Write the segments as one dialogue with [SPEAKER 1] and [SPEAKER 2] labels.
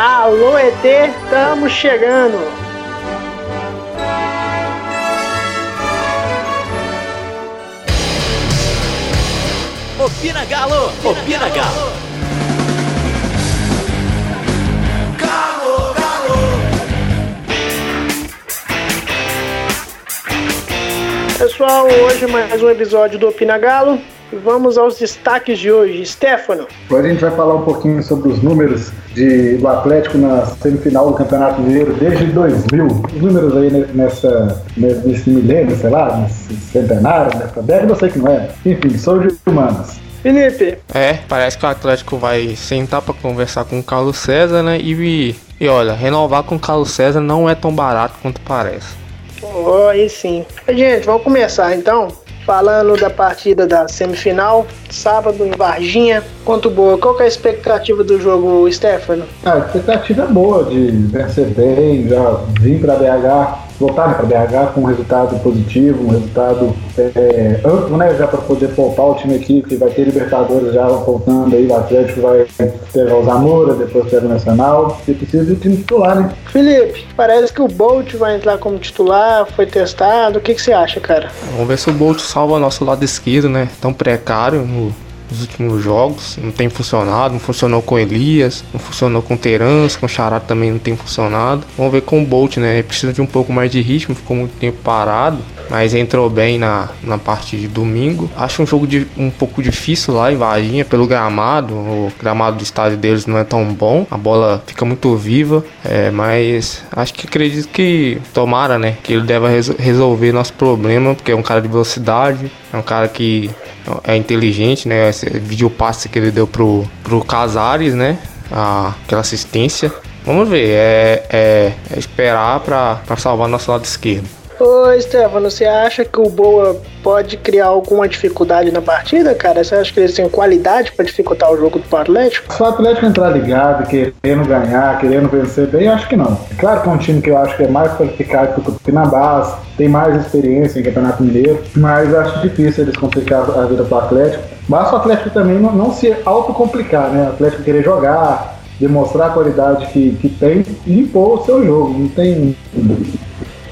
[SPEAKER 1] Alô, ET, estamos chegando!
[SPEAKER 2] Opina Galo! Opina Galo!
[SPEAKER 1] Galo, Galo! Pessoal, hoje mais um episódio do Opina Galo. Vamos aos destaques de hoje. Stefano.
[SPEAKER 3] Hoje a gente vai falar um pouquinho sobre os números de, do Atlético na semifinal do Campeonato Mineiro desde 2000. Os números aí nessa, nesse milênio, sei lá, nesse centenário, nessa década, eu sei que não é. Enfim, sou de humanas.
[SPEAKER 1] Felipe.
[SPEAKER 4] É, parece que o Atlético vai sentar para conversar com o Carlos César, né? E, e olha, renovar com o Carlos César não é tão barato quanto parece.
[SPEAKER 1] Oh, aí sim. Gente, vamos começar então falando da partida da semifinal, sábado em Varginha, quanto boa. Qual é a expectativa do jogo, Stefano?
[SPEAKER 3] a expectativa é boa de vencer bem, já vim para BH voltarem para BH com um resultado positivo, um resultado é, amplo, né, já para poder poupar o time aqui, que vai ter Libertadores já voltando aí, o Atlético vai pegar o Zamora, depois pega o Nacional, e precisa de time titular, né?
[SPEAKER 1] Felipe, parece que o Bolt vai entrar como titular, foi testado, o que, que você acha, cara?
[SPEAKER 4] Vamos ver se o Bolt salva nosso lado esquerdo, né, tão precário no nos últimos jogos. Não tem funcionado, não funcionou com Elias, não funcionou com Terence, com o Chará também não tem funcionado. Vamos ver com o Bolt, né? Ele precisa de um pouco mais de ritmo, ficou muito tempo parado, mas entrou bem na, na parte de domingo. Acho um jogo de, um pouco difícil lá em Varginha, pelo gramado. O gramado do estádio deles não é tão bom, a bola fica muito viva, é, mas acho que acredito que tomara, né? Que ele deva resolver nosso problema, porque é um cara de velocidade, é um cara que é inteligente, né? Esse vídeo passe que ele deu pro, pro Casares, né? Aquela assistência. Vamos ver, é, é, é esperar para salvar nosso lado esquerdo.
[SPEAKER 1] Ô, Stefano, você acha que o Boa pode criar alguma dificuldade na partida, cara? Você acha que eles têm qualidade para dificultar o jogo do Atlético?
[SPEAKER 3] Se o Atlético entrar ligado, querendo ganhar, querendo vencer bem, eu acho que não. Claro que é um time que eu acho que é mais qualificado que o Tupinambás, tem mais experiência em Campeonato Mineiro, mas acho difícil eles complicar a vida pro Atlético. Basta o Atlético também não, não se autocomplicar, né? O Atlético querer jogar, demonstrar a qualidade que, que tem e impor o seu jogo. Não tem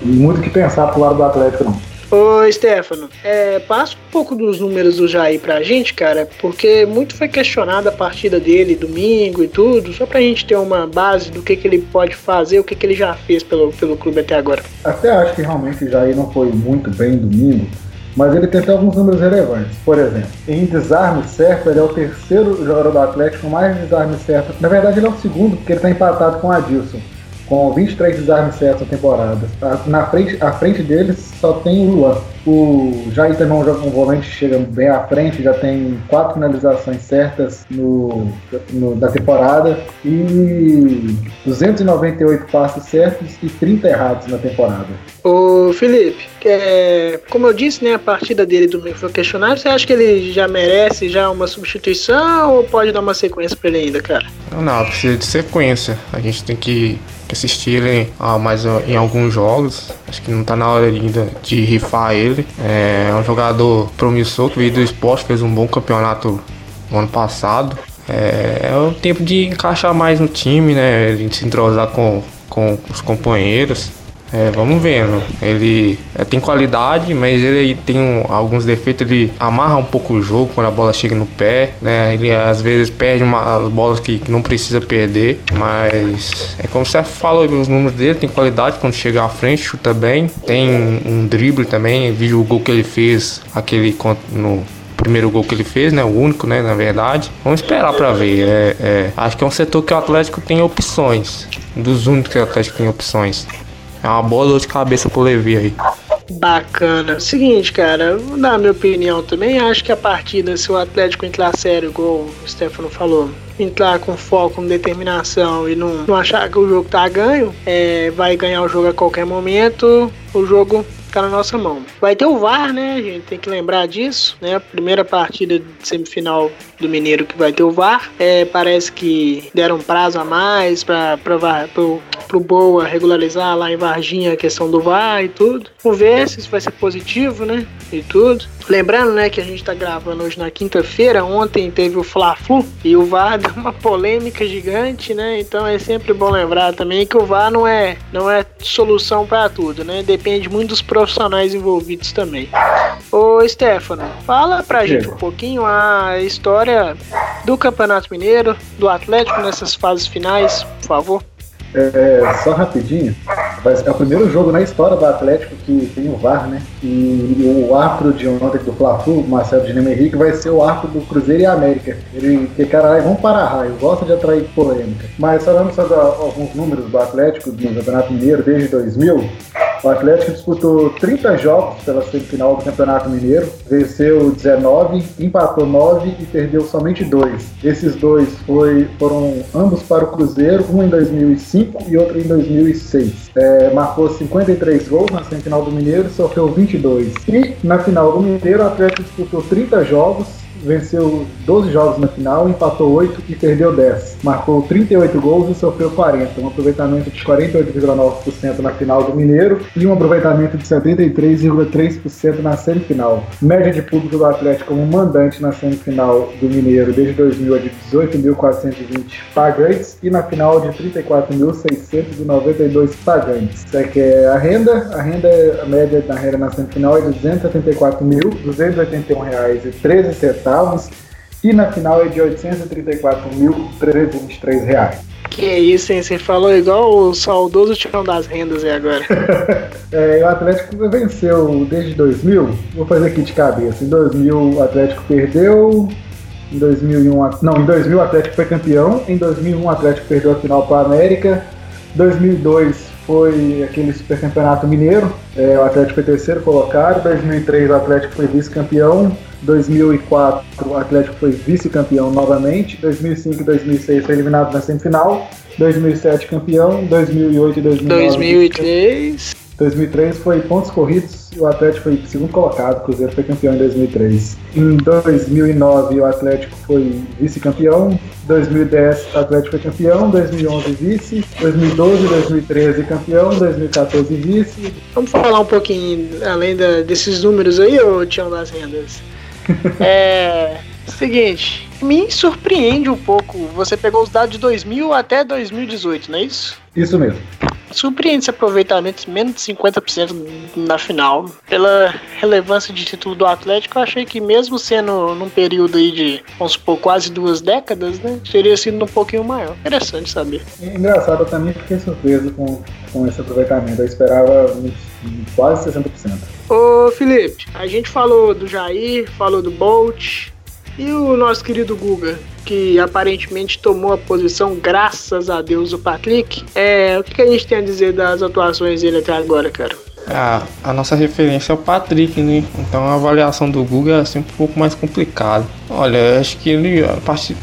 [SPEAKER 3] muito que pensar pro lado do Atlético, não.
[SPEAKER 1] Ô, Stefano, é, passa um pouco dos números do Jair pra gente, cara, porque muito foi questionada a partida dele domingo e tudo, só pra gente ter uma base do que, que ele pode fazer, o que, que ele já fez pelo, pelo clube até agora.
[SPEAKER 3] Até acho que realmente o Jair não foi muito bem domingo, mas ele tem até alguns números relevantes. Por exemplo, em desarme certo, ele é o terceiro jogador do Atlético mais desarme certo. Na verdade, ele é o segundo, porque ele está empatado com o Adilson com 23 desarmes certos na temporada. Na frente, à frente deles só tem o Luan. O Jair também é um jogo volante, chega bem à frente, já tem quatro finalizações certas no, no, da temporada e 298 passos certos e 30 errados na temporada.
[SPEAKER 1] Ô Felipe, é, como eu disse, né, a partida dele domingo foi questionada. Você acha que ele já merece já uma substituição ou pode dar uma sequência para ele ainda, cara?
[SPEAKER 4] Não, não, precisa de sequência. A gente tem que assistir ele ah, mais em alguns jogos. Acho que não tá na hora ainda de rifar ele. É um jogador promissor que veio do esporte, fez um bom campeonato no ano passado. É, é o tempo de encaixar mais no time, né? Ele se entrosar com, com os companheiros. É, vamos vendo. Ele é, tem qualidade, mas ele tem um, alguns defeitos. Ele amarra um pouco o jogo quando a bola chega no pé, né? Ele às vezes perde uma, as bolas que, que não precisa perder, mas é como você falou, os números dele tem qualidade quando chega à frente, chuta bem, tem um drible também. Viu o gol que ele fez, aquele no primeiro gol que ele fez, né? O único, né? Na verdade. Vamos esperar para ver. É, é, acho que é um setor que o Atlético tem opções. Dos únicos que o Atlético tem opções. É uma boa dor de cabeça pro Levi aí.
[SPEAKER 1] Bacana. Seguinte, cara, na minha opinião também, acho que a partida, se o Atlético entrar sério, igual o Stefano falou, entrar com foco, com determinação e não, não achar que o jogo tá ganho, é, vai ganhar o jogo a qualquer momento, o jogo tá na nossa mão. Vai ter o VAR, né? Gente tem que lembrar disso, né? Primeira partida de semifinal do Mineiro que vai ter o VAR. É, parece que deram prazo a mais para pro, pro Boa regularizar lá em Varginha a questão do VAR e tudo. Vamos ver se isso vai ser positivo, né? E tudo. Lembrando, né, que a gente tá gravando hoje na quinta-feira. Ontem teve o Fla-Flu e o VAR deu uma polêmica gigante, né? Então é sempre bom lembrar também que o VAR não é, não é solução para tudo, né? Depende muito dos profissionais envolvidos também. Ô, Stefano, fala pra gente um pouquinho a história do Campeonato Mineiro, do Atlético nessas fases finais, por favor.
[SPEAKER 3] É, só rapidinho, é o primeiro jogo na história do Atlético que tem o VAR, né? E o árbitro de ontem do Fla-Flu, Marcelo Dinamo Henrique, vai ser o árbitro do Cruzeiro e América. Ele, que caralho, vamos para raio, gosta de atrair polêmica. Mas falando sobre alguns números do Atlético no Campeonato Mineiro desde 2000, o Atlético disputou 30 jogos pela semifinal do Campeonato Mineiro, venceu 19, empatou 9 e perdeu somente dois. Esses dois foi, foram ambos para o Cruzeiro, um em 2005 e outro em 2006. É, marcou 53 gols na semifinal do Mineiro, sofreu 22. E na final do Mineiro, o Atlético disputou 30 jogos, venceu 12 jogos na final, empatou 8 e perdeu 10. Marcou 38 gols e sofreu 40, um aproveitamento de 48,9% na final do Mineiro e um aproveitamento de 73,3% na semifinal. Média de público do Atlético como mandante na semifinal do Mineiro desde 2000 é de 18.420 pagantes e na final de 34.692 pagantes. Isso aqui é a renda, a renda, a média da renda na semifinal é de R$ 274.281,13 centavos e na final é de R$ 834.323.
[SPEAKER 1] Que isso, hein? Você falou igual o saudoso Tião das Rendas aí agora.
[SPEAKER 3] é, o Atlético venceu desde 2000. Vou fazer aqui de cabeça. Em 2000 o Atlético perdeu. Em 2001, não, em 2000 o Atlético foi campeão. Em 2001 o Atlético perdeu a final para a América. 2002 foi aquele supercampeonato mineiro. É, o Atlético foi terceiro colocado. 2003 o Atlético foi vice-campeão. 2004 o Atlético foi vice-campeão novamente, 2005 e 2006 foi eliminado na semifinal, 2007 campeão, 2008 e 2009
[SPEAKER 1] 2003
[SPEAKER 3] 2003 foi pontos corridos e o Atlético foi segundo colocado, o Cruzeiro foi campeão em 2003. Em 2009 o Atlético foi vice-campeão, 2010 o Atlético foi campeão, 2011 vice, 2012 2013 campeão, 2014 vice.
[SPEAKER 1] Vamos falar um pouquinho além da, desses números aí, ô Tião das Rendas? é. Seguinte, me surpreende um pouco. Você pegou os dados de 2000 até 2018, não é isso?
[SPEAKER 3] Isso mesmo.
[SPEAKER 1] Surpreende esse aproveitamento de menos de 50% na final. Pela relevância de título do Atlético, eu achei que mesmo sendo num período aí de, vamos supor, quase duas décadas, né? Teria sido um pouquinho maior. Interessante saber.
[SPEAKER 3] É engraçado, eu também fiquei surpreso com, com esse aproveitamento. Eu esperava quase 60%.
[SPEAKER 1] Ô Felipe, a gente falou do Jair, falou do Bolt, e o nosso querido Guga, que aparentemente tomou a posição, graças a Deus, do Patrick. É, o que a gente tem a dizer das atuações dele até agora, cara?
[SPEAKER 4] A, a nossa referência é o Patrick, né? Então a avaliação do Guga é sempre um pouco mais complicada. Olha, acho que ele a part...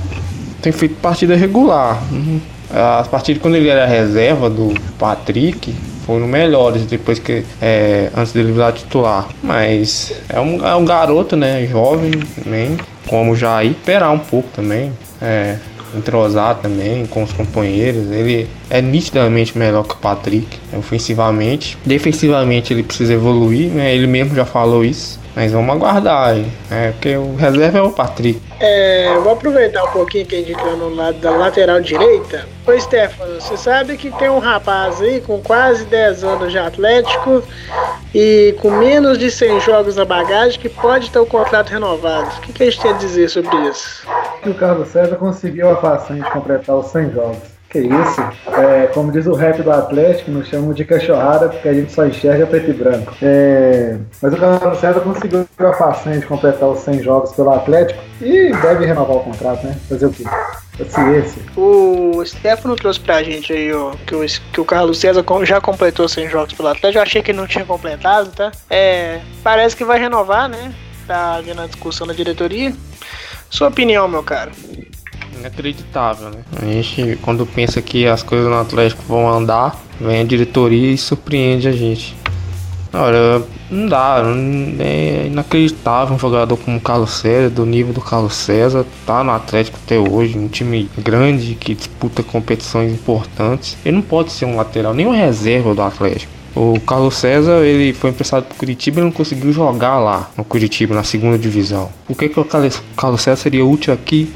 [SPEAKER 4] tem feito partida regular. Uhum. A partir de quando ele era reserva do Patrick, foram melhores depois que é, antes dele virar titular. Mas é um, é um garoto, né? Jovem também como já esperar um pouco também, é, entrosar também com os companheiros. Ele é nitidamente melhor que o Patrick, ofensivamente. Defensivamente ele precisa evoluir, né? Ele mesmo já falou isso. Mas vamos aguardar aí, né? Porque o reserva é o Patrick.
[SPEAKER 1] É, vou aproveitar um pouquinho que a gente tá no lado da lateral direita. Ô Stefano, você sabe que tem um rapaz aí com quase 10 anos de Atlético e com menos de 100 jogos na bagagem que pode ter o contrato renovado. O que, que a gente tem a dizer sobre isso?
[SPEAKER 3] O Carlos César conseguiu a façanha de completar os 100 jogos. Que isso? É, como diz o rap do Atlético, nos chamam de cachorrada porque a gente só enxerga preto e branco. É, mas o Carlos César conseguiu a façanha de completar os 100 jogos pelo Atlético e deve renovar o contrato, né? Fazer o quê? Paciência.
[SPEAKER 1] O Stefano trouxe pra gente aí ó, que, o, que o Carlos César já completou 100 jogos pelo Atlético. Eu achei que ele não tinha completado, tá? É, parece que vai renovar, né? Tá havendo a discussão na diretoria. Sua opinião, meu caro?
[SPEAKER 4] Inacreditável, né? A gente, quando pensa que as coisas no Atlético vão andar, vem a diretoria e surpreende a gente. Olha, não dá, é inacreditável um jogador como o Carlos César, do nível do Carlos César, tá no Atlético até hoje, um time grande que disputa competições importantes. Ele não pode ser um lateral, nem um reserva do Atlético. O Carlos César, ele foi emprestado pro Curitiba e não conseguiu jogar lá no Curitiba, na segunda divisão. Por que, que o Carlos César seria útil aqui?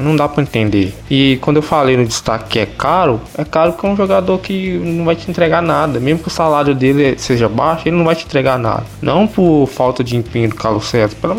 [SPEAKER 4] Não dá para entender. E quando eu falei no destaque que é caro, é caro que é um jogador que não vai te entregar nada. Mesmo que o salário dele seja baixo, ele não vai te entregar nada. Não por falta de empenho do Carlos César, pela,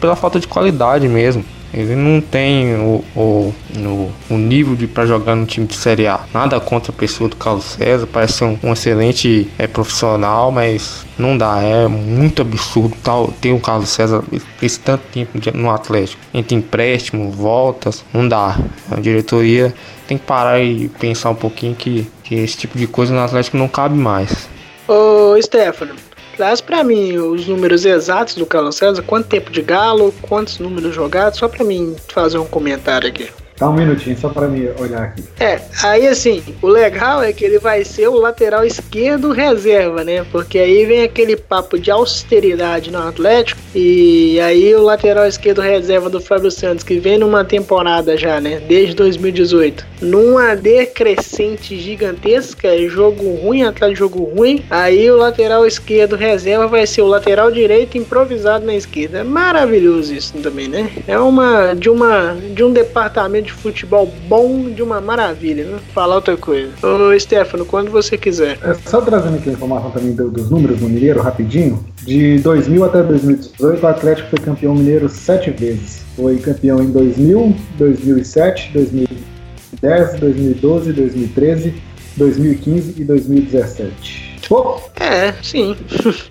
[SPEAKER 4] pela falta de qualidade mesmo. Ele não tem o, o, o, o nível de para jogar no time de Série A. Nada contra a pessoa do Carlos César, parece ser um, um excelente é, profissional, mas não dá. É muito absurdo tal ter o Carlos César esse tanto tempo no Atlético. Entre empréstimo, voltas, não dá. A diretoria tem que parar e pensar um pouquinho que, que esse tipo de coisa no Atlético não cabe mais.
[SPEAKER 1] Ô, Stefano, Traz para mim os números exatos do Carlos César, quanto tempo de galo, quantos números jogados, só para mim fazer um comentário aqui.
[SPEAKER 3] Dá um minutinho só para mim olhar aqui.
[SPEAKER 1] É, aí assim, o legal é que ele vai ser o lateral esquerdo reserva, né? Porque aí vem aquele papo de austeridade no Atlético. E aí o lateral esquerdo reserva do Fábio Santos, que vem numa temporada já, né? Desde 2018. Numa decrescente gigantesca, é jogo ruim atrás de jogo ruim. Aí o lateral esquerdo reserva vai ser o lateral direito improvisado na esquerda. É maravilhoso isso também, né? É uma de uma de um departamento de futebol bom de uma maravilha, né? Falar outra coisa. Ô, Stefano, quando você quiser.
[SPEAKER 3] É, só trazendo aqui a informação também do, dos números no Mineiro, rapidinho. De 2000 até 2018, o Atlético foi campeão mineiro sete vezes. Foi campeão em 2000, 2007, 2010, 2012, 2013, 2015 e 2017.
[SPEAKER 1] Pô, é, sim.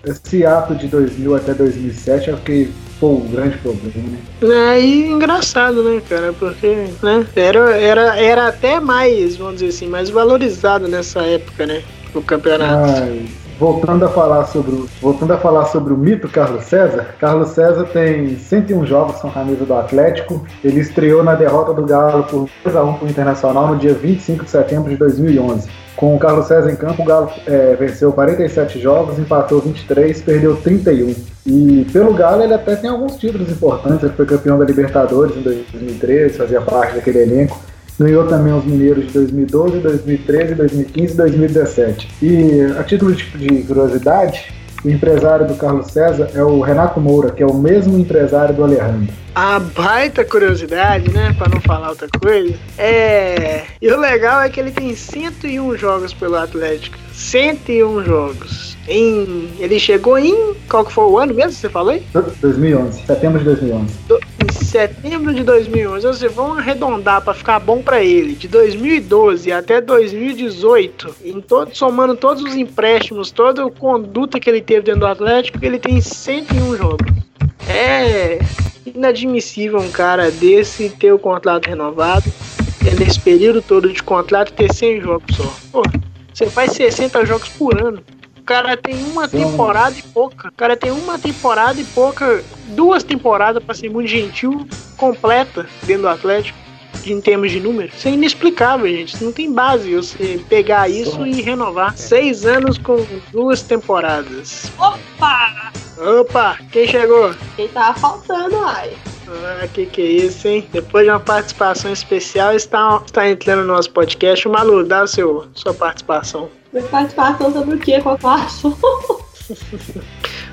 [SPEAKER 3] Esse ato de 2000 até 2007 é o que foi um grande problema,
[SPEAKER 1] né? É, e engraçado, né, cara? Porque, né, era, era, era até mais, vamos dizer assim, mais valorizado nessa época, né? O campeonato.
[SPEAKER 3] Ai, voltando a falar sobre o, voltando a falar sobre o mito Carlos César, Carlos César tem 101 jogos com a camisa do Atlético. Ele estreou na derrota do Galo por 2 a 1 para o Internacional no dia 25 de setembro de 2011. Com o Carlos César em campo, o Galo é, venceu 47 jogos, empatou 23, perdeu 31. E pelo Galo ele até tem alguns títulos importantes. Ele foi campeão da Libertadores em 2013, fazia parte daquele elenco. Ganhou também os Mineiros de 2012, 2013, 2015 e 2017. E a título de, de curiosidade, o empresário do Carlos César é o Renato Moura, que é o mesmo empresário do Alejandro.
[SPEAKER 1] A baita curiosidade, né? Pra não falar outra coisa. É. E o legal é que ele tem 101 jogos pelo Atlético. 101 jogos. Em, ele chegou em. Qual que foi o ano mesmo que você falou aí?
[SPEAKER 3] 2011, setembro de 2011.
[SPEAKER 1] Do, em setembro de 2011, ou seja, vamos arredondar para ficar bom para ele. De 2012 até 2018, em todo, somando todos os empréstimos, toda a conduta que ele teve dentro do Atlético, ele tem 101 jogos. É inadmissível um cara desse ter o contrato renovado, nesse período todo de contrato ter 100 jogos só. Pô, você faz 60 jogos por ano. O cara tem uma temporada e pouca. O cara tem uma temporada e pouca, duas temporadas para ser muito gentil, completa dentro do Atlético. Em termos de número, isso é inexplicável, gente. Não tem base você pegar isso e renovar. Seis anos com duas temporadas.
[SPEAKER 5] Opa!
[SPEAKER 1] Opa, quem chegou?
[SPEAKER 5] Quem tava faltando, ai.
[SPEAKER 1] Ah, que que é isso, hein? Depois de uma participação especial, está, está entrando no nosso podcast. O Malu, dá o seu, sua participação.
[SPEAKER 5] Minha participação sobre o quê? Qual que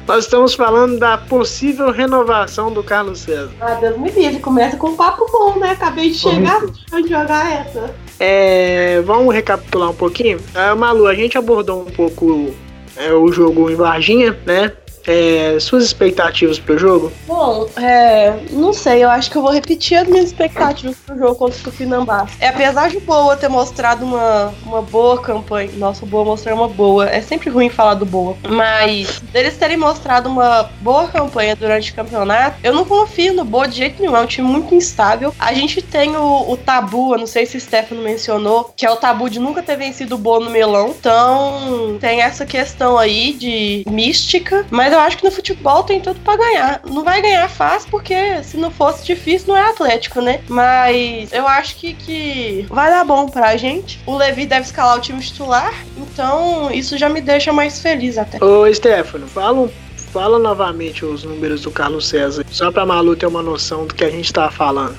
[SPEAKER 1] Nós estamos falando da possível renovação do Carlos César.
[SPEAKER 5] Ah, Deus me livre, começa com um papo bom, né? Acabei de chegar pra jogar essa.
[SPEAKER 1] É, vamos recapitular um pouquinho. Ah, Malu, a gente abordou um pouco é, o jogo em Varginha, né? É, suas expectativas pro jogo?
[SPEAKER 5] Bom, é, não sei, eu acho que eu vou repetir as minhas expectativas pro jogo contra o Tupinambás. É, apesar de Boa ter mostrado uma, uma boa campanha, nossa, Boa mostrou uma boa, é sempre ruim falar do Boa, mas deles terem mostrado uma boa campanha durante o campeonato, eu não confio no Boa de jeito nenhum, é um time muito instável. A gente tem o, o tabu, eu não sei se o Stefano mencionou, que é o tabu de nunca ter vencido o Boa no melão, então tem essa questão aí de mística, mas eu eu acho que no futebol tem tudo para ganhar. Não vai ganhar fácil, porque se não fosse difícil, não é Atlético, né? Mas eu acho que, que vai dar bom pra gente. O Levi deve escalar o time titular, então isso já me deixa mais feliz até.
[SPEAKER 1] Ô, Stefano, fala fala novamente os números do Carlos César, só pra Malu ter uma noção do que a gente tá falando.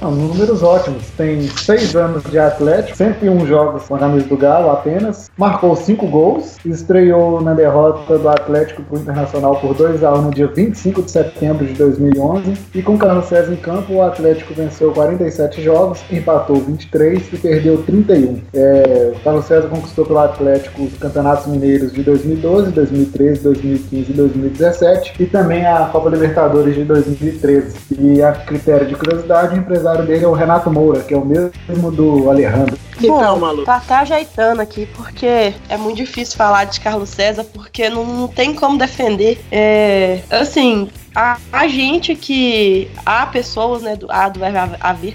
[SPEAKER 3] Não, números ótimos. Tem seis anos de Atlético, 101 jogos com a camisa do Galo apenas. Marcou cinco gols. Estreou na derrota do Atlético para o Internacional por 2 a 1 no dia 25 de setembro de 2011. E com Carlos César em campo, o Atlético venceu 47 jogos, empatou 23 e perdeu 31. É, Carlos César conquistou pelo Atlético os campeonatos mineiros de 2012, 2013, 2015 e 2017 e também a Copa Libertadores de 2013. E a critério de curiosidade, o empresário empresário dele é o Renato Moura, que é o mesmo do Alejandro.
[SPEAKER 5] Bom, Malu. Tá ajeitando aqui, porque é muito difícil falar de Carlos César, porque não, não tem como defender. É, assim, a, a gente que. Há pessoas, né, do, a do verbo haver,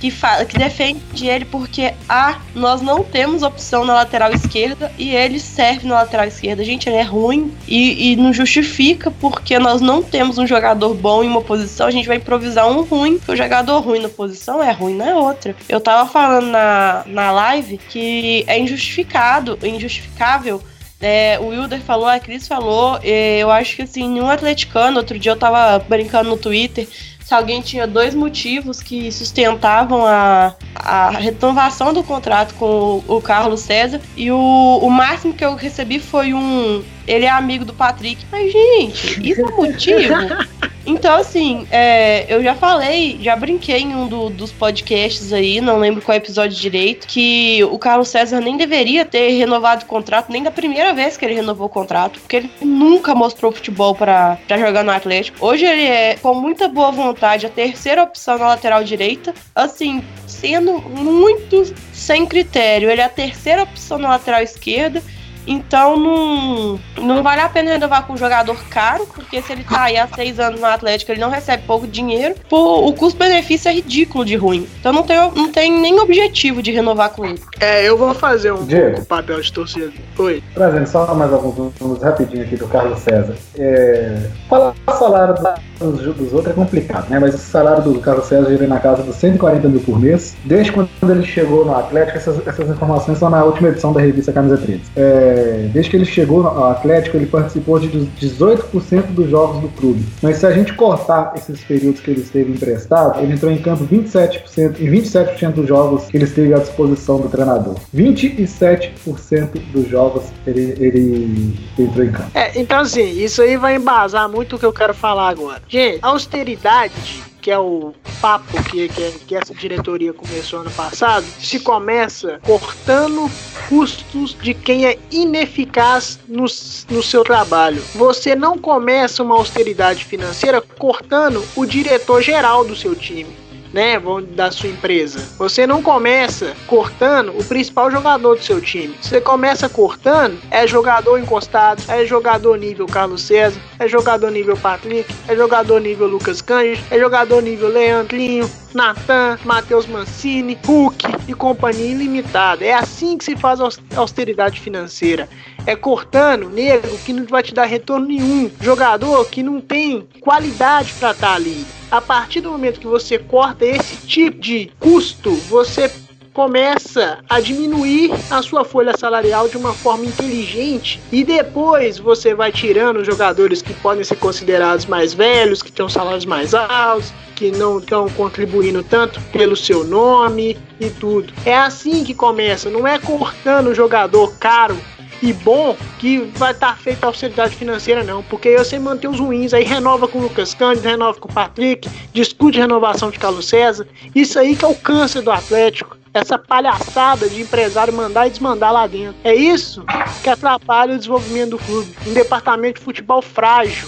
[SPEAKER 5] que, fala, que defende ele porque A, nós não temos opção na lateral esquerda e ele serve na lateral esquerda. Gente, ele é ruim e, e não justifica porque nós não temos um jogador bom em uma posição, a gente vai improvisar um ruim, porque o jogador ruim na posição é ruim na outra. Eu tava falando na, na live que é injustificado, injustificável é, o Wilder falou, a Cris falou, eu acho que assim, nenhum atleticano, outro dia eu tava brincando no Twitter, se alguém tinha dois motivos que sustentavam a, a renovação do contrato com o, o Carlos César. E o, o máximo que eu recebi foi um. Ele é amigo do Patrick. Mas, gente, isso é motivo? Então, assim, é, eu já falei, já brinquei em um do, dos podcasts aí, não lembro qual episódio direito, que o Carlos César nem deveria ter renovado o contrato, nem da primeira vez que ele renovou o contrato, porque ele nunca mostrou futebol para jogar no Atlético. Hoje ele é, com muita boa vontade, a terceira opção na lateral direita, assim, sendo muito sem critério. Ele é a terceira opção na lateral esquerda então não, não vale a pena renovar com um jogador caro, porque se ele tá aí há seis anos no Atlético, ele não recebe pouco dinheiro. Pô, o custo-benefício é ridículo de ruim. Então não tem, não tem nem objetivo de renovar com ele.
[SPEAKER 1] É, eu vou fazer um, um papel de torcida. Oi.
[SPEAKER 3] Trazendo só mais alguns números rapidinho aqui do Carlos César. É, falar o salário dos, outros é complicado, né? Mas o salário do Carlos César gira na casa dos 140 mil por mês. Desde quando ele chegou no Atlético, essas, essas informações são na última edição da revista Camisa 13. É, desde que ele chegou ao Atlético, ele participou de 18% dos jogos do clube. Mas se a gente cortar esses períodos que ele esteve emprestado, ele entrou em campo 27%, em 27% dos jogos que ele esteve à disposição do treinador. 27% dos jogos ele, ele entrou em campo.
[SPEAKER 1] É, então assim, isso aí vai embasar muito o que eu quero falar agora. Gente, austeridade que é o papo que, que, que, essa diretoria começou ano passado, se começa cortando custos de quem é ineficaz no, no seu trabalho. Você não começa uma austeridade financeira cortando o diretor geral do seu time né, da sua empresa. Você não começa cortando o principal jogador do seu time. Você começa cortando é jogador encostado, é jogador nível Carlos César, é jogador nível Patrick, é jogador nível Lucas Cândido, é jogador nível Leandrinho, Natan, Matheus Mancini, Hulk e companhia ilimitada. É assim que se faz austeridade financeira. É cortando nego que não vai te dar retorno nenhum. Jogador que não tem qualidade para estar tá ali. A partir do momento que você corta esse tipo de custo, você começa a diminuir a sua folha salarial de uma forma inteligente e depois você vai tirando jogadores que podem ser considerados mais velhos, que têm salários mais altos, que não estão contribuindo tanto pelo seu nome e tudo. É assim que começa, não é cortando o jogador caro e bom que vai estar tá feita a austeridade financeira, não. Porque aí você mantém os ruins, aí renova com o Lucas Cândido, renova com o Patrick, discute renovação de Carlos César. Isso aí que é o câncer do Atlético. Essa palhaçada de empresário mandar e desmandar lá dentro. É isso que atrapalha o desenvolvimento do clube. Um departamento de futebol frágil,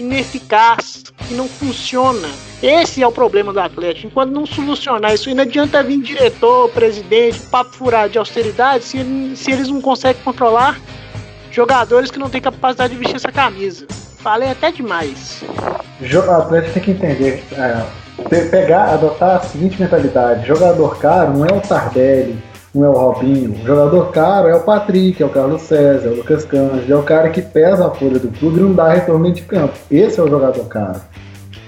[SPEAKER 1] ineficaz, que não funciona. Esse é o problema do Atlético. Enquanto não solucionar isso, não adianta vir diretor, presidente, papo furado de austeridade se, se eles não conseguem controlar jogadores que não têm capacidade de vestir essa camisa. Falei até demais.
[SPEAKER 3] O Atlético tem que entender, é, pegar, adotar a seguinte mentalidade: jogador caro não é o Tardelli, não é o Robinho. O jogador caro é o Patrick, é o Carlos César, é o Lucas Cândido, é o cara que pesa a folha do clube e não dá retorno de campo. Esse é o jogador caro.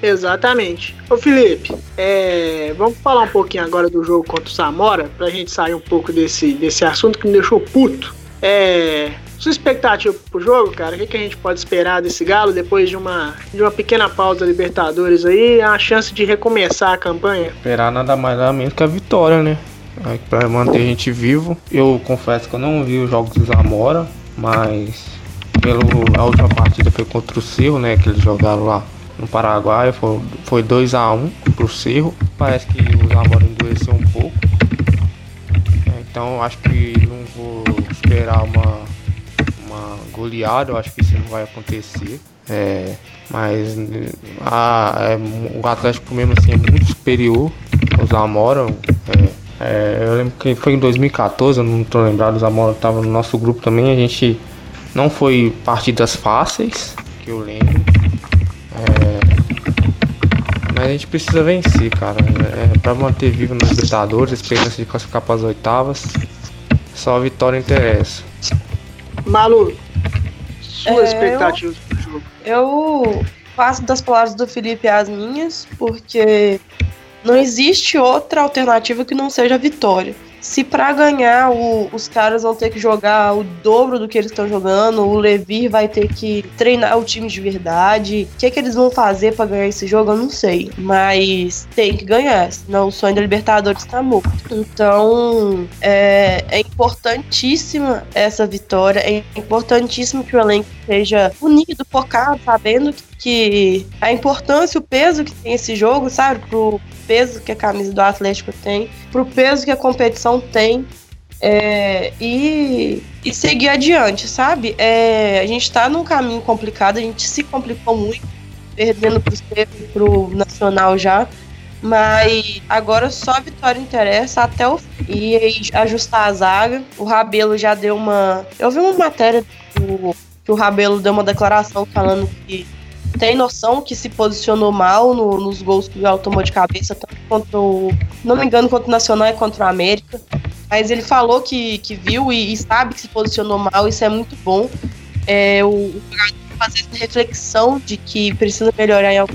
[SPEAKER 1] Exatamente. Ô Felipe, é, vamos falar um pouquinho agora do jogo contra o Samora, pra gente sair um pouco desse, desse assunto que me deixou puto. É, Sua expectativa pro jogo, cara? O que, que a gente pode esperar desse Galo depois de uma, de uma pequena pausa Libertadores aí? A chance de recomeçar a campanha?
[SPEAKER 4] Esperar nada mais nada menos que a vitória, né? É, pra manter a gente vivo. Eu confesso que eu não vi os jogos do Zamora, mas pelo, a última partida foi contra o Cerro, né? Que eles jogaram lá no Paraguai. Foi, foi 2x1 um pro Cerro. Parece que o Zamora endureceu um pouco. É, então acho que não vou esperar uma, uma goleada. Eu acho que isso não vai acontecer. É, mas a, é, o Atlético mesmo assim é muito superior ao Zamora. É, é, eu lembro que foi em 2014, eu não tô lembrado, o Zamora tava no nosso grupo também, a gente não foi partidas fáceis, que eu lembro. É, mas a gente precisa vencer, cara. É, pra manter vivo nos Libertadores, esperança de classificar para as oitavas. Só a vitória interessa.
[SPEAKER 1] Malu, sua é, expectativa
[SPEAKER 5] pro jogo? Eu faço das palavras do Felipe as minhas, porque não existe outra alternativa que não seja a vitória. Se para ganhar o, os caras vão ter que jogar o dobro do que eles estão jogando, o Levir vai ter que treinar o time de verdade. O que, é que eles vão fazer para ganhar esse jogo, eu não sei. Mas tem que ganhar, senão o sonho da Libertadores está morto. Então é, é importantíssima essa vitória. É importantíssimo que o elenco seja unido, focado, sabendo que que a importância, o peso que tem esse jogo, sabe? Pro peso que a camisa do Atlético tem, pro peso que a competição tem. É, e, e seguir adiante, sabe? É, a gente tá num caminho complicado, a gente se complicou muito, perdendo pro Cerro pro Nacional já. Mas agora só a vitória interessa até o fim. E ajustar a zaga. O Rabelo já deu uma. Eu vi uma matéria do, que o Rabelo deu uma declaração falando que tem noção que se posicionou mal no, nos gols que o Galo tomou de cabeça, tanto contra o. Não me engano, contra o Nacional e contra o América. Mas ele falou que, que viu e, e sabe que se posicionou mal, isso é muito bom. É, o, o fazer essa reflexão de que precisa melhorar em algum.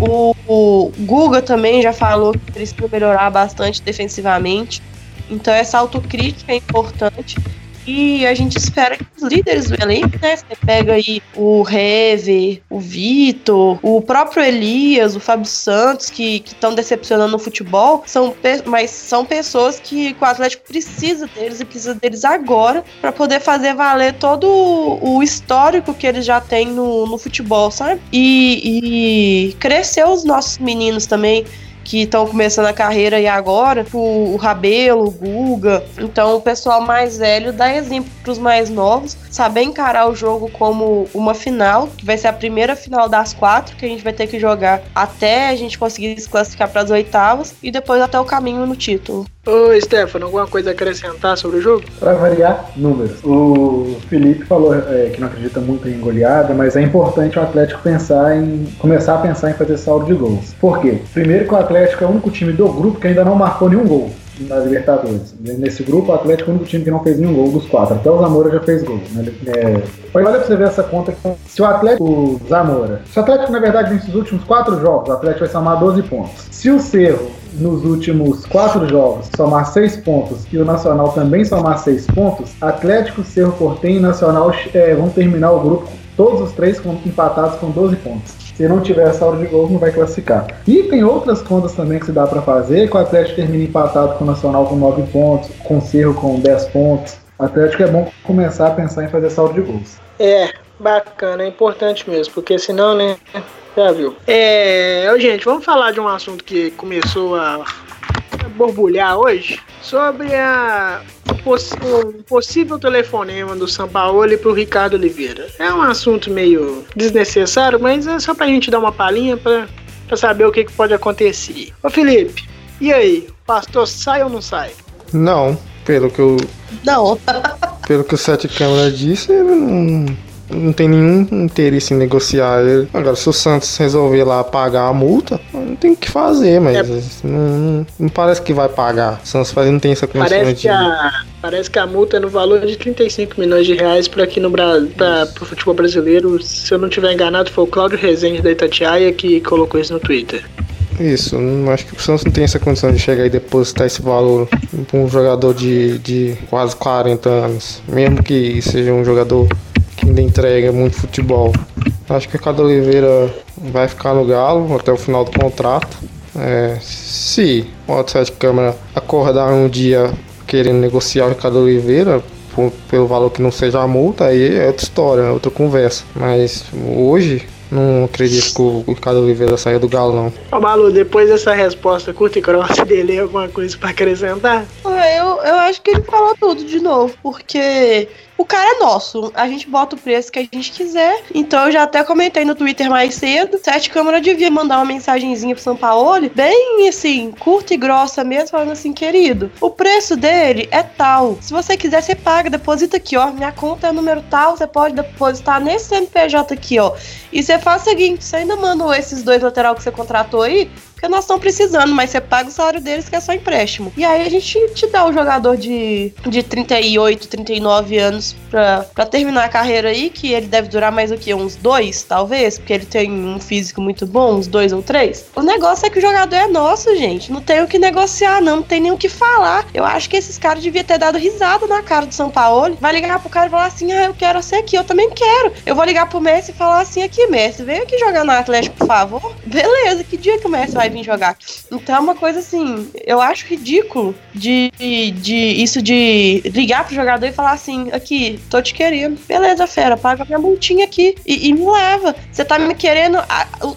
[SPEAKER 5] O, o Guga também já falou que precisa melhorar bastante defensivamente. Então essa autocrítica é importante. E a gente espera que os líderes do elenco, né? Você pega aí o Hever, o Vitor, o próprio Elias, o Fábio Santos, que estão decepcionando no futebol, são mas são pessoas que, que o Atlético precisa deles e precisa deles agora para poder fazer valer todo o histórico que eles já têm no, no futebol, sabe? E, e crescer os nossos meninos também que estão começando a carreira e agora, o, o Rabelo, o Guga. Então, o pessoal mais velho dá exemplo para os mais novos, saber encarar o jogo como uma final, que vai ser a primeira final das quatro que a gente vai ter que jogar até a gente conseguir se classificar para as oitavas e depois até o caminho no título.
[SPEAKER 1] Ô, Stefano, alguma coisa a acrescentar sobre o jogo?
[SPEAKER 3] Para variar, números. O Felipe falou é, que não acredita muito em goleada, mas é importante o Atlético pensar em começar a pensar em fazer saldo de gols. Por quê? Primeiro que o Atlético é o único time do grupo que ainda não marcou nenhum gol na Libertadores. Nesse grupo, o Atlético é o único time que não fez nenhum gol dos quatro. Até o Zamora já fez gol. Né? É... Olha pra você ver essa conta. Se o Atlético. O Zamora. Se o Atlético, na verdade, nesses últimos quatro jogos, o Atlético vai somar 12 pontos. Se o Cerro, nos últimos quatro jogos, somar seis pontos e o Nacional também somar seis pontos, Atlético, Cerro Portem e Nacional é, vão terminar o grupo, todos os três empatados com 12 pontos. Se não tiver saldo de gols, não vai classificar. E tem outras contas também que se dá para fazer, que o Atlético termina empatado com o Nacional com 9 pontos, com o Cerro com 10 pontos. O Atlético é bom começar a pensar em fazer saldo de gols.
[SPEAKER 1] É, bacana, é importante mesmo, porque senão, né, já viu. É, gente, vamos falar de um assunto que começou a borbulhar hoje sobre a, o possível telefonema do São Paulo para o Ricardo Oliveira. É um assunto meio desnecessário, mas é só para a gente dar uma palhinha para saber o que, que pode acontecer. Ô Felipe, e aí? O pastor sai ou não sai?
[SPEAKER 4] Não, pelo que eu.
[SPEAKER 5] Não.
[SPEAKER 4] pelo que o Sete Câmara disse, ele não não tem nenhum interesse em negociar ele. Agora, se o Santos resolver lá pagar a multa, não tem o que fazer, mas é. não, não, parece que vai pagar. O Santos não tem essa
[SPEAKER 1] condição parece de... Que a, parece que a multa é no valor de 35 milhões de reais para aqui no Brasil, para o futebol brasileiro. Se eu não tiver enganado, foi o Cláudio Rezende da Itatiaia que colocou isso no Twitter.
[SPEAKER 4] Isso, acho que o Santos não tem essa condição de chegar e depositar esse valor para um jogador de, de quase 40 anos, mesmo que seja um jogador ainda entrega muito futebol. Acho que o Ricardo Oliveira vai ficar no Galo até o final do contrato. É, se o Atlético Câmara acordar um dia querendo negociar o Ricardo Oliveira, por, pelo valor que não seja a multa, aí é outra história, é outra conversa. Mas hoje, não acredito que o Ricardo Oliveira saia do Galo, não.
[SPEAKER 1] Ô Malu, depois dessa resposta curta e grossa dele, alguma coisa para acrescentar?
[SPEAKER 5] Eu, eu acho que ele falou tudo de novo, porque o cara é nosso. A gente bota o preço que a gente quiser. Então eu já até comentei no Twitter mais cedo. Sete Câmara devia mandar uma mensagenzinha pro São Paulo, bem assim, curta e grossa mesmo, falando assim, querido, o preço dele é tal. Se você quiser, você paga, deposita aqui, ó. Minha conta é número tal, você pode depositar nesse CNPJ aqui, ó. E você faz o seguinte: você ainda mandou esses dois lateral que você contratou aí, nós estamos precisando, mas você paga o salário deles que é só empréstimo. E aí a gente te dá o jogador de, de 38, 39 anos pra, terminar a carreira aí, que ele deve durar mais o que? Uns dois, talvez, porque ele tem um físico muito bom, uns dois ou três. O negócio é que o jogador é nosso, gente. Não tem o que negociar, não, não tem nem o que falar. Eu acho que esses caras deviam ter dado risada na cara do São Paulo. Vai ligar pro cara e falar assim: ah, eu quero ser aqui, eu também quero. Eu vou ligar pro Messi e falar assim: aqui, Messi, vem aqui jogar no Atlético, por favor. Beleza, que dia que o Messi vai vir jogar. Então é uma coisa assim, eu acho ridículo de, de isso de ligar pro jogador e falar assim, aqui, tô te querendo. Beleza, fera, paga minha multinha aqui e, e me leva. Você tá me querendo.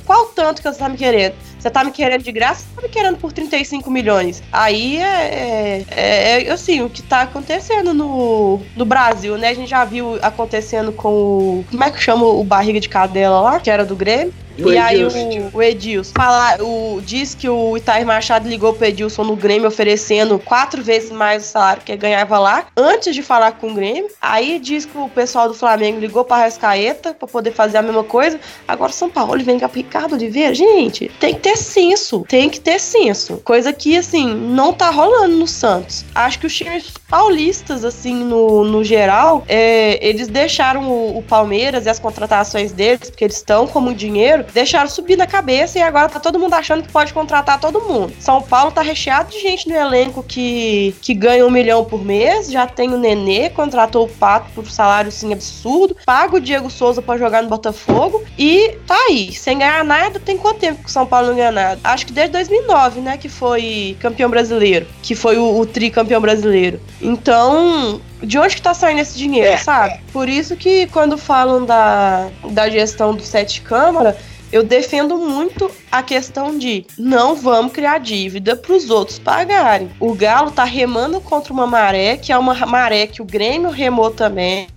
[SPEAKER 5] Qual tanto que você tá me querendo? Você tá me querendo de graça ou tá me querendo por 35 milhões? Aí é, é, é, é, assim, o que tá acontecendo no, no Brasil, né? A gente já viu acontecendo com o. Como é que chama o barriga de cadela lá, que era do Grêmio? O e aí o, o Edilson fala, o, diz que o Itair Machado ligou pro Edilson no Grêmio oferecendo quatro vezes mais o salário que ele ganhava lá, antes de falar com o Grêmio. Aí diz que o pessoal do Flamengo ligou pra Rascaeta pra poder fazer a mesma coisa. Agora São Paulo vem com o Ricardo Oliveira. Gente, tem que ter senso. Tem que ter senso. Coisa que, assim, não tá rolando no Santos. Acho que os times paulistas, assim, no, no geral, é, eles deixaram o, o Palmeiras e as contratações deles, porque eles estão com muito dinheiro, deixaram subir na cabeça e agora tá todo mundo achando que pode contratar todo mundo. São Paulo tá recheado de gente no elenco que, que ganha um milhão por mês, já tem o Nenê, contratou o Pato por salário sim absurdo, paga o Diego Souza para jogar no Botafogo e tá aí, sem ganhar nada. Tem quanto tempo que o São Paulo não ganha nada? Acho que desde 2009, né, que foi campeão brasileiro, que foi o, o tricampeão brasileiro. Então, de onde que tá saindo esse dinheiro, é. sabe? Por isso que quando falam da, da gestão do Sete Câmara, eu defendo muito a questão de não vamos criar dívida para os outros pagarem. O Galo tá remando contra uma maré, que é uma maré que o Grêmio remou também,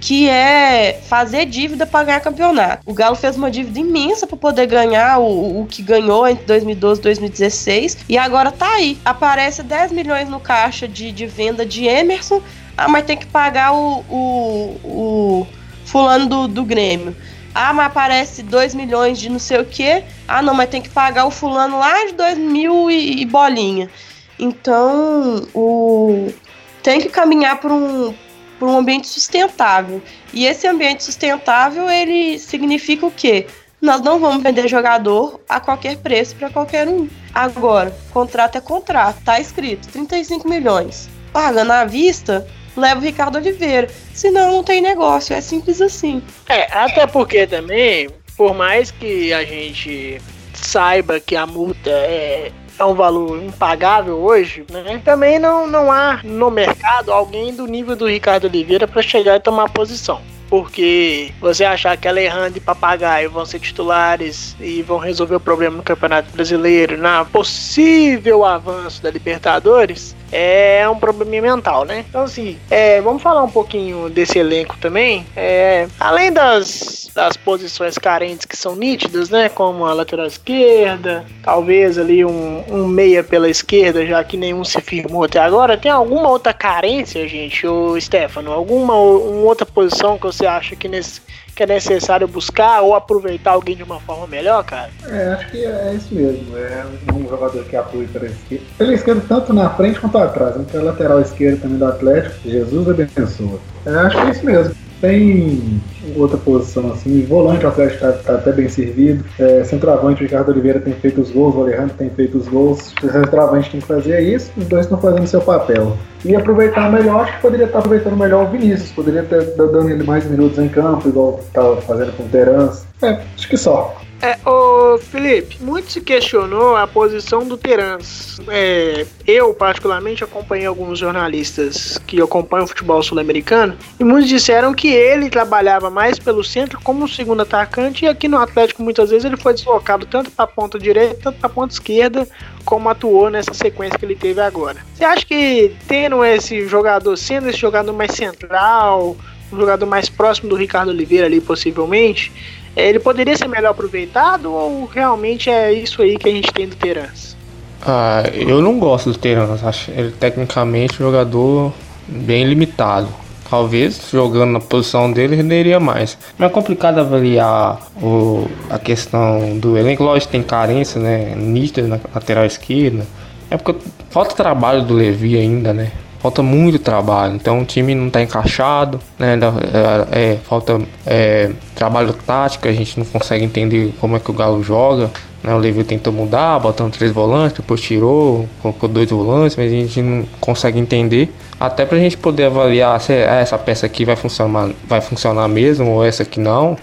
[SPEAKER 5] que é fazer dívida para ganhar campeonato. O Galo fez uma dívida imensa para poder ganhar o, o que ganhou entre 2012 e 2016 e agora tá aí. Aparece 10 milhões no caixa de, de venda de Emerson, ah, mas tem que pagar o, o, o fulano do, do Grêmio. Ah, mas aparece 2 milhões de não sei o quê. Ah, não, mas tem que pagar o fulano lá de 2 mil e, e bolinha. Então, o... tem que caminhar por um, por um ambiente sustentável. E esse ambiente sustentável, ele significa o quê? Nós não vamos vender jogador a qualquer preço para qualquer um. Agora, contrato é contrato, tá escrito 35 milhões. Pagando à vista, leva o Ricardo Oliveira. Senão não tem negócio, é simples assim.
[SPEAKER 1] É, até porque também, por mais que a gente saiba que a multa é, é um valor impagável hoje, né? Também não, não há no mercado alguém do nível do Ricardo Oliveira para chegar e tomar posição porque você achar que Alejandro e Papagaio vão ser titulares e vão resolver o problema no Campeonato Brasileiro na possível avanço da Libertadores, é um probleminha mental, né? Então, assim, é, vamos falar um pouquinho desse elenco também. É, além das, das posições carentes que são nítidas, né? Como a lateral esquerda, talvez ali um, um meia pela esquerda, já que nenhum se firmou até agora. Tem alguma outra carência, gente, ô Stefano? Alguma uma outra posição que você acha que nesse que é necessário buscar ou aproveitar alguém de uma forma melhor, cara?
[SPEAKER 3] É, acho que é isso mesmo. É um jogador que atua pela esquerda. Pela esquerda, tanto na frente quanto atrás. Então, lateral esquerdo também do Atlético. Jesus abençoa. É, acho que é isso mesmo. Tem outra posição assim, volante o Atlético está tá até bem servido, é, centroavante o Ricardo Oliveira tem feito os gols, o Alejandro tem feito os gols, o centroavante tem que fazer isso, os dois estão fazendo seu papel. E aproveitar melhor, acho que poderia estar aproveitando melhor o Vinícius, poderia estar dando ele mais minutos em campo, igual estava fazendo com o Terans. É, acho que só.
[SPEAKER 1] É, ô Felipe, muito se questionou a posição do Terans. É, eu, particularmente, acompanhei alguns jornalistas que acompanham o futebol sul-americano e muitos disseram que ele trabalhava mais pelo centro como segundo atacante e aqui no Atlético muitas vezes ele foi deslocado tanto para a ponta direita, tanto para a ponta esquerda, como atuou nessa sequência que ele teve agora. Você acha que tendo esse jogador, sendo esse jogador mais central, um jogador mais próximo do Ricardo Oliveira ali possivelmente, ele poderia ser melhor aproveitado ou realmente é isso aí que a gente tem do Terans?
[SPEAKER 4] Ah, eu não gosto do Terans, acho ele tecnicamente um jogador bem limitado. Talvez jogando na posição dele renderia mais. Mas é complicado avaliar o, a questão do elenco. Lógico, tem carência, né? Nítida na lateral esquerda. É porque falta trabalho do Levi ainda, né? Falta muito trabalho. Então o time não está encaixado, né? É, é, falta é, trabalho tático, a gente não consegue entender como é que o Galo joga. Né? O Levi tentou mudar, botando três volantes, depois tirou, colocou dois volantes, mas a gente não consegue entender. Até para a gente poder avaliar se ah, essa peça aqui vai funcionar, vai funcionar mesmo ou essa aqui não.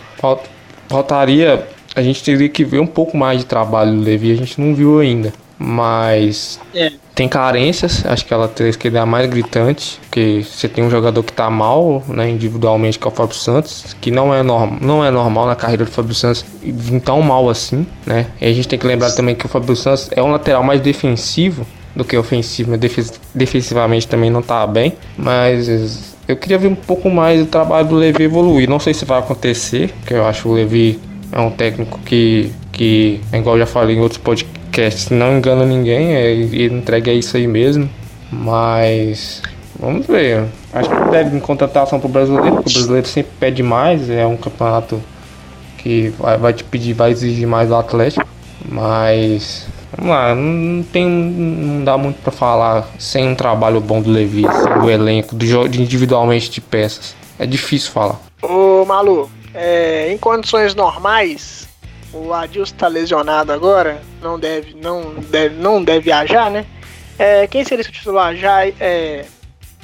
[SPEAKER 4] Faltaria, a gente teria que ver um pouco mais de trabalho do Levi, a gente não viu ainda. Mas é. tem carências, acho que ela teria que dar mais gritante, porque você tem um jogador que está mal, né, individualmente, que é o Fábio Santos, que não é, norm não é normal na carreira do Fábio Santos vir tão mal assim, né? E a gente tem que lembrar também que o Fábio Santos é um lateral mais defensivo do que ofensivo, mas defensivamente também não está bem, mas eu queria ver um pouco mais o trabalho do Levi evoluir. Não sei se vai acontecer, porque eu acho que o Levi é um técnico que, que igual eu já falei em outros podcasts, podcast não engana ninguém, é, ele entrega isso aí mesmo. Mas vamos ver. Acho que deve contratação pro brasileiro, porque o brasileiro sempre pede mais, é um campeonato que vai, vai te pedir, vai exigir mais do Atlético. Mas vamos lá, não tem. não dá muito para falar sem um trabalho bom do Levi, do elenco, do, de individualmente de peças. É difícil falar.
[SPEAKER 1] Ô Malu, é, em condições normais, o Adilson está lesionado agora, não deve, não deve, não deve viajar, né? É, quem seria esse titular? Já é,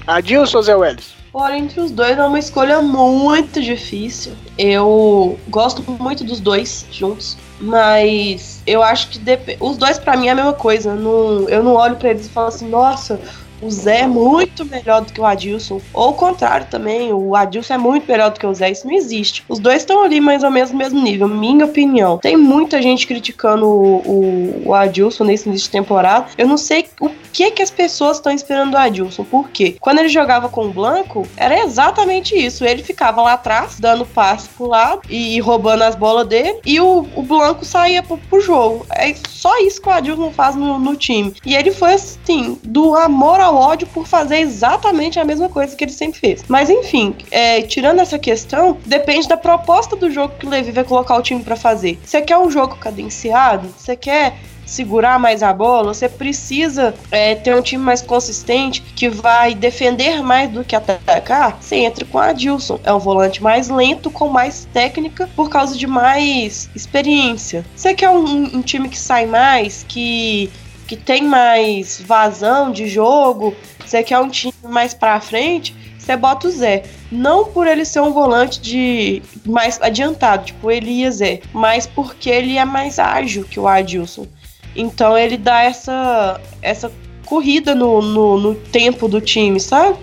[SPEAKER 1] Adilson ou Zé Welles?
[SPEAKER 5] Olha, entre os dois é uma escolha muito difícil. Eu gosto muito dos dois juntos, mas eu acho que os dois para mim é a mesma coisa. Não, eu não olho para eles e falo assim, nossa, o Zé é muito melhor do que o Adilson. Ou o contrário também, o Adilson é muito melhor do que o Zé. Isso não existe. Os dois estão ali mais ou menos no mesmo nível, minha opinião. Tem muita gente criticando o, o, o Adilson nesse início de temporada. Eu não sei o que que as pessoas estão esperando do Adilson. Por quê? Quando ele jogava com o Blanco, era exatamente isso. Ele ficava lá atrás, dando passe pro lado e roubando as bolas dele, e o, o Blanco saía pro, pro jogo. É só isso que o Adilson faz no, no time. E ele foi assim, do amor ao ódio por fazer exatamente a mesma coisa que ele sempre fez. Mas enfim, é, tirando essa questão, depende da proposta do jogo que o Levi vai colocar o time para fazer. Você quer um jogo cadenciado? Você quer segurar mais a bola, você precisa é, ter um time mais consistente que vai defender mais do que atacar. Você entra com a Adilson, é um volante mais lento, com mais técnica, por causa de mais experiência. Você quer um, um time que sai mais, que que tem mais vazão de jogo, você quer um time mais para frente, você bota o Zé. Não por ele ser um volante de mais adiantado, tipo Elias é, mas porque ele é mais ágil que o Adilson. Então ele dá essa, essa corrida no, no, no tempo do time, sabe?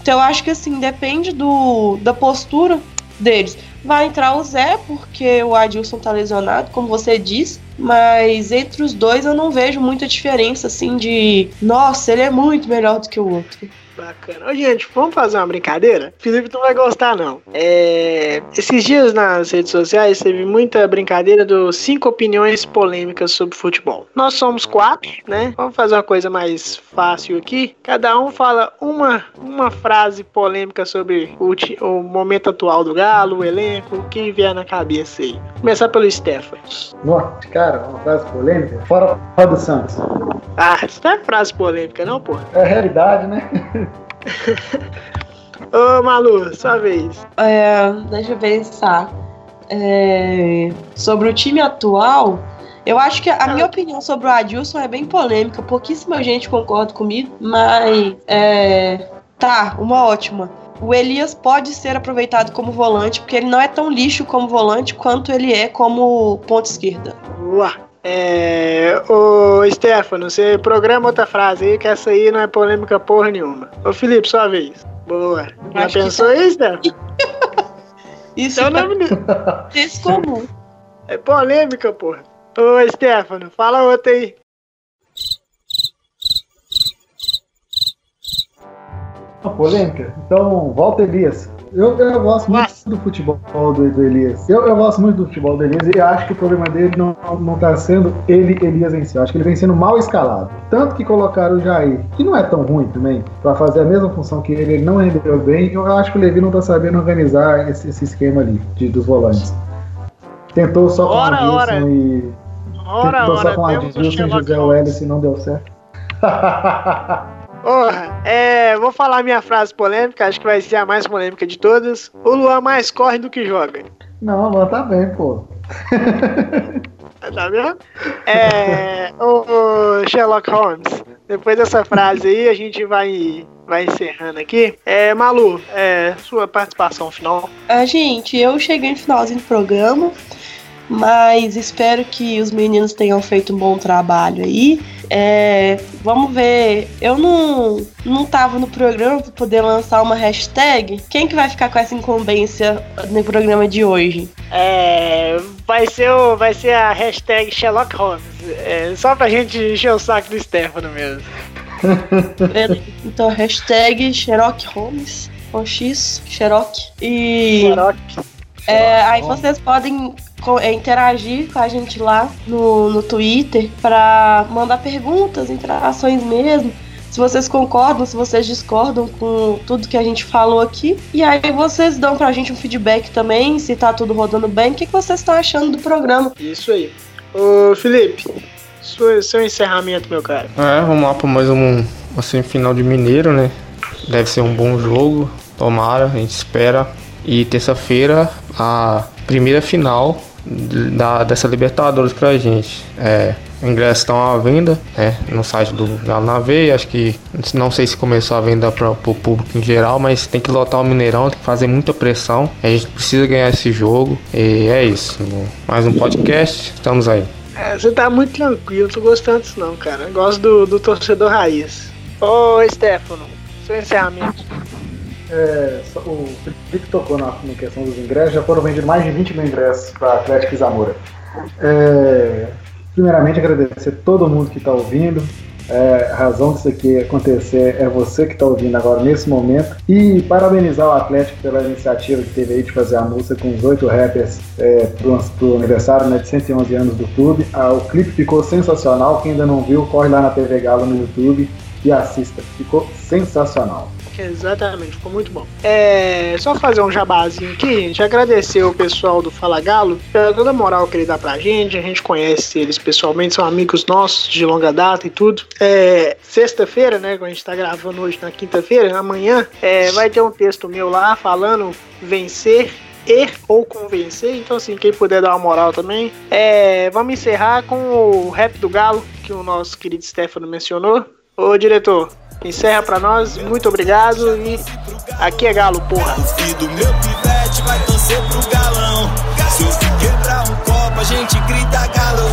[SPEAKER 5] Então eu acho que assim, depende do, da postura deles. Vai entrar o Zé, porque o Adilson tá lesionado, como você disse. Mas entre os dois eu não vejo muita diferença, assim, de nossa, ele é muito melhor do que o outro.
[SPEAKER 1] Bacana. Ô, gente, vamos fazer uma brincadeira? Felipe não vai gostar, não. É... Esses dias nas redes sociais teve muita brincadeira dos cinco opiniões polêmicas sobre futebol. Nós somos quatro, né? Vamos fazer uma coisa mais fácil aqui. Cada um fala uma, uma frase polêmica sobre o, o momento atual do Galo, o elenco, o que vier na cabeça aí. Começar pelo Stefan.
[SPEAKER 3] Nossa, cara, uma frase polêmica? Fora, fora do Santos.
[SPEAKER 1] Ah, isso não é frase polêmica, não, pô?
[SPEAKER 3] É a realidade, né?
[SPEAKER 1] Ô, Malu, sua vez.
[SPEAKER 5] É, deixa eu pensar. É, sobre o time atual, eu acho que a minha opinião sobre o Adilson é bem polêmica. Pouquíssima gente concorda comigo, mas é, tá, uma ótima. O Elias pode ser aproveitado como volante, porque ele não é tão lixo como volante quanto ele é como ponta esquerda.
[SPEAKER 1] Uá. É. Ô, Stefano, você programa outra frase aí, que essa aí não é polêmica porra nenhuma. Ô, Felipe, sua vez. Boa. Já
[SPEAKER 5] Acho
[SPEAKER 1] pensou
[SPEAKER 5] tá-
[SPEAKER 1] aí, Stefano?
[SPEAKER 5] Isso
[SPEAKER 1] Então não
[SPEAKER 5] é
[SPEAKER 1] me-
[SPEAKER 5] descomum.
[SPEAKER 1] É polêmica, porra. Ô, Stefano, fala outra aí.
[SPEAKER 3] Uma polêmica? Então, volta Elias. Eu, eu gosto muito do futebol do, do Elias. Eu, eu gosto muito do futebol do Elias e acho que o problema dele não, não tá sendo ele, Elias em si. Eu acho que ele vem sendo mal escalado. Tanto que colocaram o Jair, que não é tão ruim também, pra fazer a mesma função que ele, ele não rendeu bem. Eu acho que o Levi não tá sabendo organizar esse, esse esquema ali de, dos volantes. Tentou só com
[SPEAKER 1] Ora, ora.
[SPEAKER 3] Adilson e.
[SPEAKER 1] Ora,
[SPEAKER 3] tentou só
[SPEAKER 1] ora,
[SPEAKER 3] com a
[SPEAKER 1] temos o
[SPEAKER 3] Adilson e José. Welles e não deu certo.
[SPEAKER 1] Porra, é, vou falar minha frase polêmica, acho que vai ser a mais polêmica de todas. O Luan mais corre do que joga.
[SPEAKER 3] não, o Luan tá bem, pô.
[SPEAKER 1] Tá vendo? É, o, o Sherlock Holmes, depois dessa frase aí, a gente vai, vai encerrando aqui. É, Malu, é, sua participação final.
[SPEAKER 5] Ah, gente, eu cheguei no finalzinho do programa, mas espero que os meninos tenham feito um bom trabalho aí. É, vamos ver, eu não, não tava no programa para poder lançar uma hashtag. Quem que vai ficar com essa incumbência no programa de hoje?
[SPEAKER 1] É, vai, ser o, vai ser a hashtag Sherlock Holmes. É, só pra gente encher o saco do Stefano mesmo.
[SPEAKER 5] Então, hashtag Sherlock Holmes, com X, Sherlock. E.
[SPEAKER 1] Sherlock.
[SPEAKER 5] É, aí vocês podem é, interagir com a gente lá no, no Twitter para mandar perguntas, interações mesmo. Se vocês concordam, se vocês discordam com tudo que a gente falou aqui. E aí vocês dão pra gente um feedback também, se tá tudo rodando bem. O que, que vocês estão achando do programa?
[SPEAKER 1] Isso aí. Ô, Felipe, sua- seu encerramento, meu cara.
[SPEAKER 4] É, vamos lá para mais um, uma semifinal de Mineiro, né? Deve ser um bom jogo, tomara, a gente espera. E terça-feira, a primeira final da, dessa Libertadores pra gente. É, ingressos estão à venda né, no site do Galo na Veia. Acho que não sei se começou a venda para o público em geral, mas tem que lotar o Mineirão, tem que fazer muita pressão. A gente precisa ganhar esse jogo. E é isso. Mais um podcast, estamos aí.
[SPEAKER 1] É, você tá muito tranquilo, tô gostando disso não, cara. Eu gosto do, do torcedor raiz. Ô, Stefano, seu encerramento.
[SPEAKER 3] É, o Felipe tocou na, na questão dos ingressos, já foram vendidos mais de 20 mil ingressos para Atlético e Zamora. É, primeiramente, agradecer todo mundo que está ouvindo. É, a razão disso aqui acontecer é você que está ouvindo agora nesse momento. E parabenizar o Atlético pela iniciativa que teve aí de fazer a música com os oito rappers é, pro, pro aniversário né, de 111 anos do clube. Ah, o clipe ficou sensacional. Quem ainda não viu, corre lá na TV Galo no YouTube e assista. Ficou sensacional.
[SPEAKER 1] Exatamente, ficou muito bom. É, só fazer um jabazinho aqui, gente. Agradecer o pessoal do Fala Galo pela toda a moral que ele dá pra gente. A gente conhece eles pessoalmente, são amigos nossos de longa data e tudo. É, Sexta-feira, né? Quando a gente tá gravando hoje na quinta-feira, amanhã, é, vai ter um texto meu lá falando vencer e ou convencer. Então, assim, quem puder dar uma moral também. É, vamos encerrar com o rap do Galo, que o nosso querido Stefano mencionou. Ô, diretor, encerra pra nós. Muito obrigado e aqui é Galo, porra.
[SPEAKER 2] Do meu pivete vai torcer pro galão. Se eu quebrar um copo, a gente grita galo.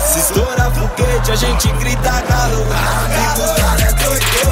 [SPEAKER 2] Se estourar foguete, a gente grita galo. Amigo, cara é doido.